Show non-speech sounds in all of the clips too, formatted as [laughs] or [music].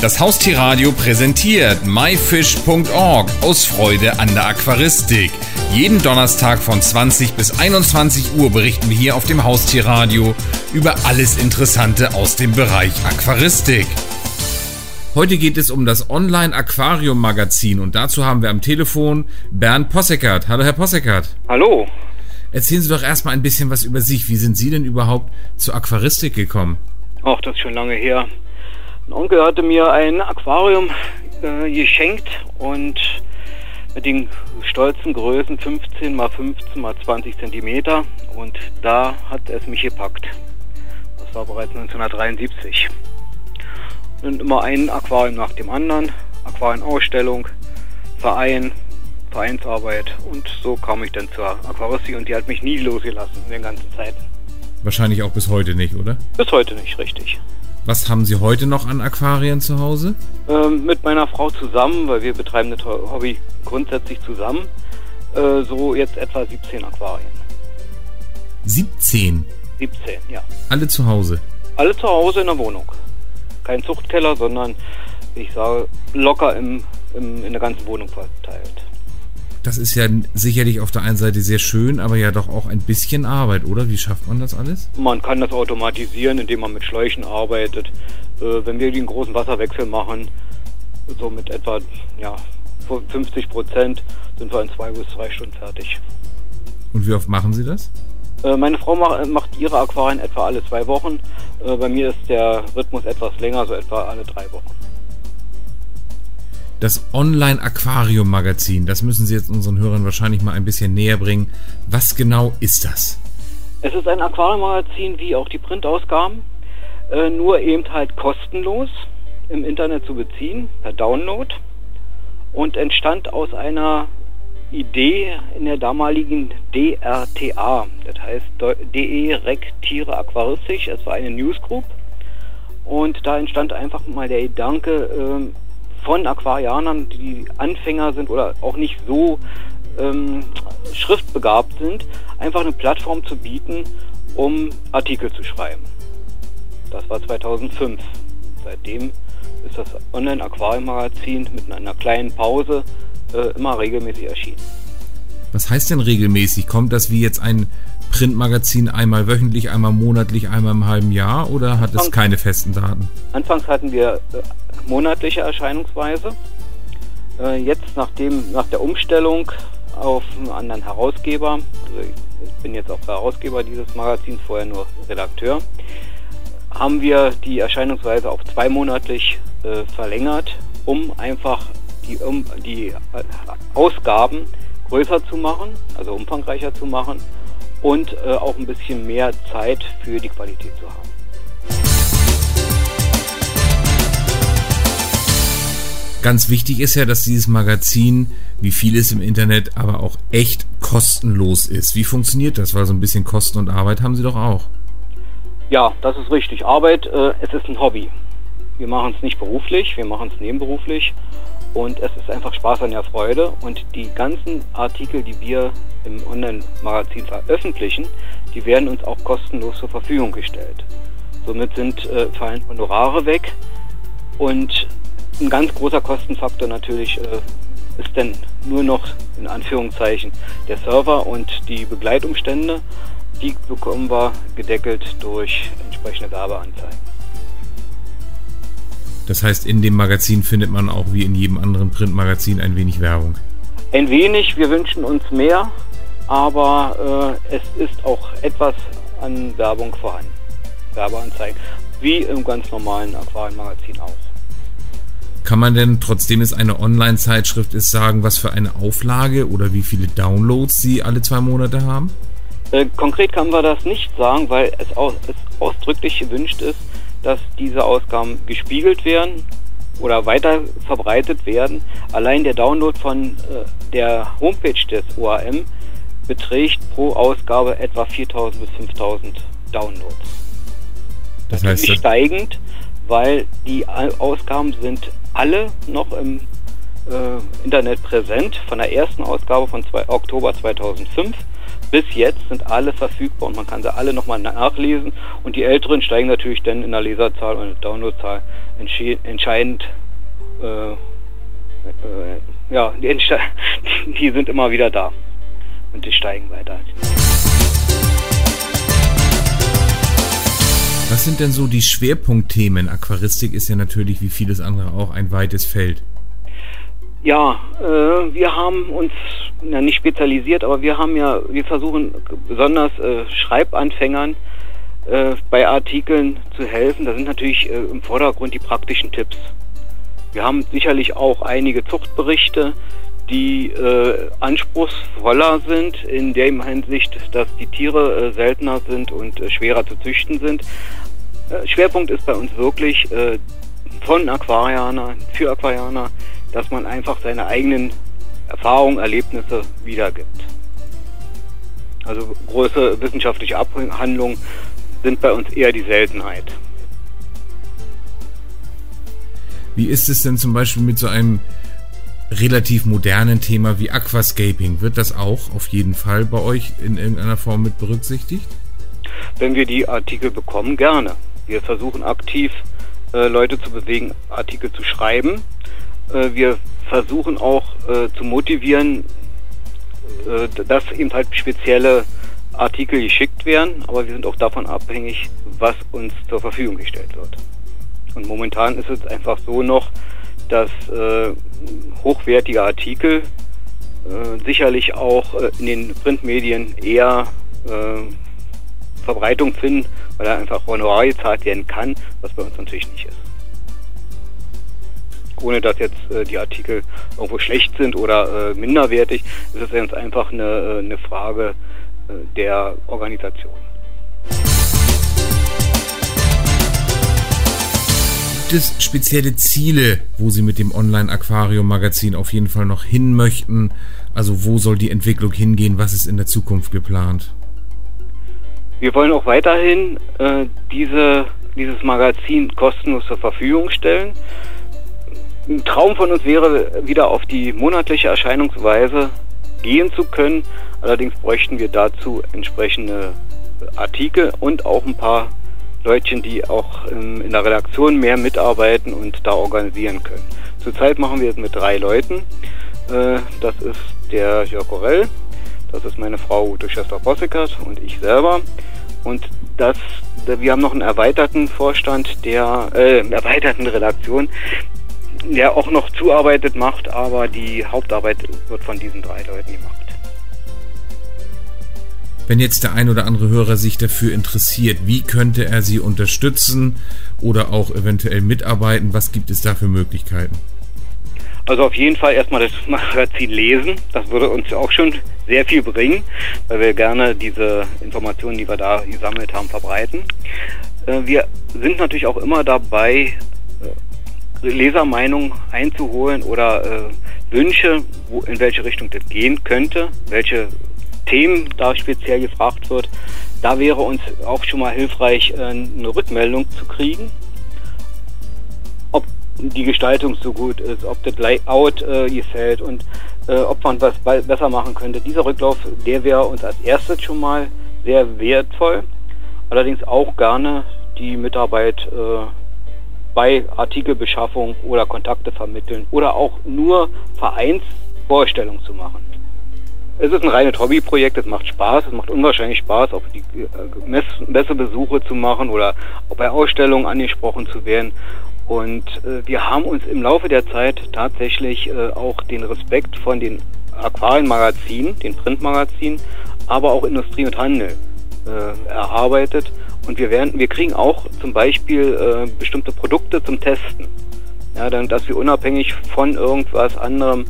Das Haustierradio präsentiert myfish.org aus Freude an der Aquaristik. Jeden Donnerstag von 20 bis 21 Uhr berichten wir hier auf dem Haustierradio über alles Interessante aus dem Bereich Aquaristik. Heute geht es um das Online-Aquarium-Magazin und dazu haben wir am Telefon Bernd Posseckert. Hallo, Herr Posseckert. Hallo. Erzählen Sie doch erstmal ein bisschen was über sich. Wie sind Sie denn überhaupt zur Aquaristik gekommen? Ach, das ist schon lange her. Ein Onkel hatte mir ein Aquarium äh, geschenkt und mit den stolzen Größen 15 mal 15 mal 20 Zentimeter und da hat es mich gepackt. Das war bereits 1973. Und immer ein Aquarium nach dem anderen, Aquarienausstellung, Verein, Vereinsarbeit und so kam ich dann zur Aquaristik und die hat mich nie losgelassen in den ganzen Zeiten. Wahrscheinlich auch bis heute nicht, oder? Bis heute nicht, richtig. Was haben Sie heute noch an Aquarien zu Hause? Ähm, mit meiner Frau zusammen, weil wir betreiben das Hobby grundsätzlich zusammen, äh, so jetzt etwa 17 Aquarien. 17? 17, ja. Alle zu Hause? Alle zu Hause in der Wohnung. Kein Zuchtkeller, sondern ich sage locker im, im, in der ganzen Wohnung verteilt. Das ist ja sicherlich auf der einen Seite sehr schön, aber ja doch auch ein bisschen Arbeit, oder? Wie schafft man das alles? Man kann das automatisieren, indem man mit Schläuchen arbeitet. Äh, wenn wir den großen Wasserwechsel machen, so mit etwa ja, 50 Prozent, sind wir in zwei bis drei Stunden fertig. Und wie oft machen Sie das? Äh, meine Frau macht ihre Aquarien etwa alle zwei Wochen. Äh, bei mir ist der Rhythmus etwas länger, so etwa alle drei Wochen das Online-Aquarium-Magazin. Das müssen Sie jetzt unseren Hörern wahrscheinlich mal ein bisschen näher bringen. Was genau ist das? Es ist ein Aquarium-Magazin wie auch die Printausgaben, äh, nur eben halt kostenlos im Internet zu beziehen, per Download und entstand aus einer Idee in der damaligen DRTA, das heißt DE Rec Tiere Aquaristisch, es war eine Newsgroup und da entstand einfach mal der Gedanke, äh, von Aquarianern, die Anfänger sind oder auch nicht so ähm, schriftbegabt sind, einfach eine Plattform zu bieten, um Artikel zu schreiben. Das war 2005. Seitdem ist das Online-Aquarium-Magazin mit einer kleinen Pause äh, immer regelmäßig erschienen. Was heißt denn regelmäßig? Kommt das wie jetzt ein Printmagazin einmal wöchentlich, einmal monatlich, einmal im halben Jahr oder hat Anfangs, es keine festen Daten? Anfangs hatten wir äh, monatliche Erscheinungsweise. Äh, jetzt nachdem, nach der Umstellung auf einen anderen Herausgeber, also ich bin jetzt auch Herausgeber dieses Magazins, vorher nur Redakteur, haben wir die Erscheinungsweise auf zweimonatlich äh, verlängert, um einfach die, um, die äh, Ausgaben größer zu machen, also umfangreicher zu machen und äh, auch ein bisschen mehr Zeit für die Qualität zu haben. Ganz wichtig ist ja, dass dieses Magazin, wie vieles im Internet, aber auch echt kostenlos ist. Wie funktioniert das? Weil so ein bisschen Kosten und Arbeit haben Sie doch auch. Ja, das ist richtig. Arbeit, äh, es ist ein Hobby. Wir machen es nicht beruflich, wir machen es nebenberuflich und es ist einfach Spaß an der Freude. Und die ganzen Artikel, die wir im Online-Magazin veröffentlichen, die werden uns auch kostenlos zur Verfügung gestellt. Somit sind äh, fallen Honorare weg und ein ganz großer Kostenfaktor natürlich äh, ist dann nur noch in Anführungszeichen der Server und die Begleitumstände. Die bekommen wir gedeckelt durch entsprechende Werbeanzeigen. Das heißt, in dem Magazin findet man auch wie in jedem anderen Printmagazin ein wenig Werbung. Ein wenig, wir wünschen uns mehr, aber äh, es ist auch etwas an Werbung vorhanden. Werbeanzeigen, wie im ganz normalen Aquarienmagazin auch. Kann man denn, trotzdem es eine Online-Zeitschrift ist, sagen, was für eine Auflage oder wie viele Downloads Sie alle zwei Monate haben? Äh, konkret kann man das nicht sagen, weil es, aus, es ausdrücklich gewünscht ist, dass diese Ausgaben gespiegelt werden oder weiter verbreitet werden. Allein der Download von äh, der Homepage des OAM beträgt pro Ausgabe etwa 4000 bis 5000 Downloads. Das heißt, das steigend, weil die Ausgaben sind alle noch im äh, Internet präsent, von der ersten Ausgabe von zwei, Oktober 2005 bis jetzt sind alle verfügbar und man kann sie alle nochmal nachlesen. Und die älteren steigen natürlich dann in der Leserzahl und der Downloadzahl entscheidend äh, äh, ja, [laughs] die, die sind immer wieder da. Und die steigen weiter. Was sind denn so die Schwerpunktthemen? Aquaristik ist ja natürlich wie vieles andere auch ein weites Feld. Ja, äh, wir haben uns ja, nicht spezialisiert, aber wir haben ja, wir versuchen besonders äh, Schreibanfängern äh, bei Artikeln zu helfen. Da sind natürlich äh, im Vordergrund die praktischen Tipps. Wir haben sicherlich auch einige Zuchtberichte, die äh, anspruchsvoller sind in der Hinsicht, dass die Tiere äh, seltener sind und äh, schwerer zu züchten sind. Äh, Schwerpunkt ist bei uns wirklich äh, von Aquarianer für Aquarianer, dass man einfach seine eigenen Erfahrungen, Erlebnisse wiedergibt. Also große wissenschaftliche Abhandlungen sind bei uns eher die Seltenheit. Wie ist es denn zum Beispiel mit so einem relativ modernen Thema wie Aquascaping? Wird das auch auf jeden Fall bei euch in irgendeiner Form mit berücksichtigt? Wenn wir die Artikel bekommen, gerne. Wir versuchen aktiv äh, Leute zu bewegen, Artikel zu schreiben. Äh, wir versuchen auch äh, zu motivieren, äh, dass eben halt spezielle Artikel geschickt werden, aber wir sind auch davon abhängig, was uns zur Verfügung gestellt wird. Und momentan ist es einfach so noch, dass äh, hochwertige Artikel äh, sicherlich auch äh, in den Printmedien eher äh, Verbreitung finden, weil da einfach Honorar gezahlt werden kann, was bei uns natürlich nicht ist. Ohne dass jetzt äh, die Artikel irgendwo schlecht sind oder äh, minderwertig, ist es ganz einfach eine, eine Frage der Organisation. Gibt es spezielle Ziele, wo Sie mit dem Online-Aquarium-Magazin auf jeden Fall noch hin möchten? Also wo soll die Entwicklung hingehen? Was ist in der Zukunft geplant? Wir wollen auch weiterhin äh, diese, dieses Magazin kostenlos zur Verfügung stellen. Ein Traum von uns wäre, wieder auf die monatliche Erscheinungsweise gehen zu können. Allerdings bräuchten wir dazu entsprechende Artikel und auch ein paar Leutchen, die auch ähm, in der Redaktion mehr mitarbeiten und da organisieren können. Zurzeit machen wir es mit drei Leuten. Äh, das ist der Jörg Orell, das ist meine Frau Ute Schester-Possikert und ich selber. Und das, wir haben noch einen erweiterten Vorstand, der äh, erweiterten Redaktion, der auch noch Zuarbeitet macht, aber die Hauptarbeit wird von diesen drei Leuten gemacht. Wenn jetzt der ein oder andere Hörer sich dafür interessiert, wie könnte er Sie unterstützen oder auch eventuell mitarbeiten? Was gibt es da für Möglichkeiten? Also auf jeden Fall erstmal das Magazin lesen. Das würde uns auch schon sehr viel bringen, weil wir gerne diese Informationen, die wir da gesammelt haben, verbreiten. Äh, wir sind natürlich auch immer dabei, äh, Lesermeinungen einzuholen oder äh, Wünsche, in welche Richtung das gehen könnte, welche Themen da speziell gefragt wird. Da wäre uns auch schon mal hilfreich, äh, eine Rückmeldung zu kriegen, ob die Gestaltung so gut ist, ob das Layout äh, gefällt und äh, ob man was besser machen könnte. Dieser Rücklauf, der wäre uns als erstes schon mal sehr wertvoll. Allerdings auch gerne die Mitarbeit bei Artikelbeschaffung oder Kontakte vermitteln oder auch nur Vereinsvorstellungen zu machen. Es ist ein reines Hobbyprojekt, es macht Spaß, es macht unwahrscheinlich Spaß, auch die äh, Messebesuche zu machen oder auch bei Ausstellungen angesprochen zu werden. Und äh, wir haben uns im Laufe der Zeit tatsächlich äh, auch den Respekt von den Aquarienmagazinen, den Printmagazinen, aber auch Industrie und Handel äh, erarbeitet. Und wir werden, wir kriegen auch zum Beispiel äh, bestimmte Produkte zum Testen. Ja, dann, dass wir unabhängig von irgendwas anderem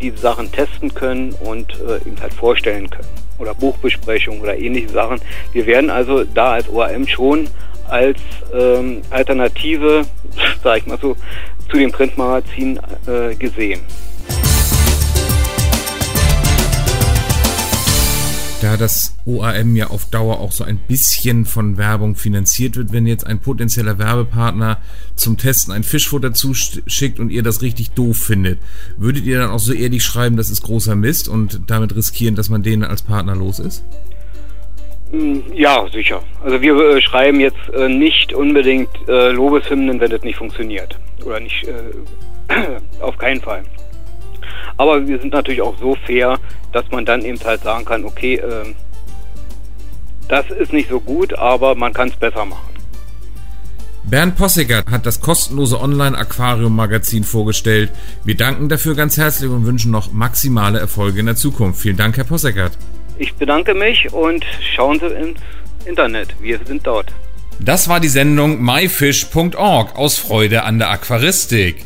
diese Sachen testen können und äh, ihm halt vorstellen können. Oder Buchbesprechungen oder ähnliche Sachen. Wir werden also da als ORM schon als ähm, Alternative, [laughs] sag ich mal so, zu dem Printmagazin äh, gesehen. Da das OAM ja auf Dauer auch so ein bisschen von Werbung finanziert wird, wenn jetzt ein potenzieller Werbepartner zum Testen ein Fischfutter zuschickt und ihr das richtig doof findet, würdet ihr dann auch so ehrlich schreiben, das ist großer Mist und damit riskieren, dass man denen als Partner los ist? Hm, ja, sicher. Also wir äh, schreiben jetzt äh, nicht unbedingt äh, Lobeshymnen, wenn das nicht funktioniert. Oder nicht, äh, [clears throat] auf keinen Fall. Aber wir sind natürlich auch so fair, dass man dann eben halt sagen kann, okay, äh, das ist nicht so gut, aber man kann es besser machen. Bernd Possigert hat das kostenlose Online-Aquarium-Magazin vorgestellt. Wir danken dafür ganz herzlich und wünschen noch maximale Erfolge in der Zukunft. Vielen Dank, Herr Possigert. Ich bedanke mich und schauen Sie ins Internet. Wir sind dort. Das war die Sendung myfish.org aus Freude an der Aquaristik.